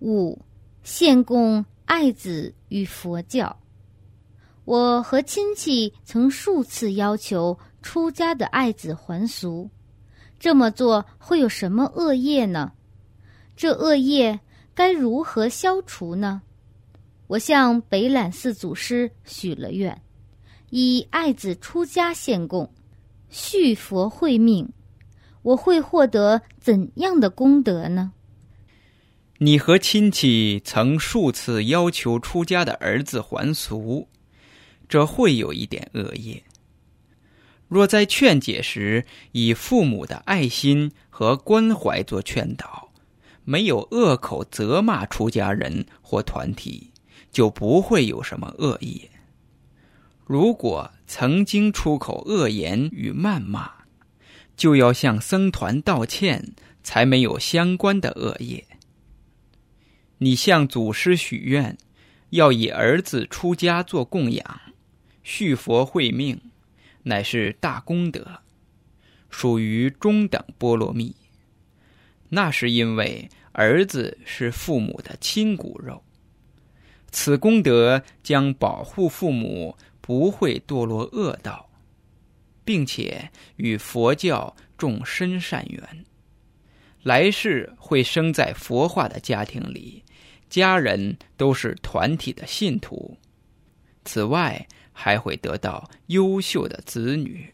五献供爱子与佛教。我和亲戚曾数次要求出家的爱子还俗，这么做会有什么恶业呢？这恶业该如何消除呢？我向北揽寺祖师许了愿，以爱子出家献供，续佛慧命，我会获得怎样的功德呢？你和亲戚曾数次要求出家的儿子还俗。这会有一点恶业。若在劝解时以父母的爱心和关怀做劝导，没有恶口责骂出家人或团体，就不会有什么恶业。如果曾经出口恶言与谩骂，就要向僧团道歉，才没有相关的恶业。你向祖师许愿，要以儿子出家做供养。续佛慧命，乃是大功德，属于中等波罗蜜。那是因为儿子是父母的亲骨肉，此功德将保护父母不会堕落恶道，并且与佛教种深善缘，来世会生在佛化的家庭里，家人都是团体的信徒。此外。还会得到优秀的子女。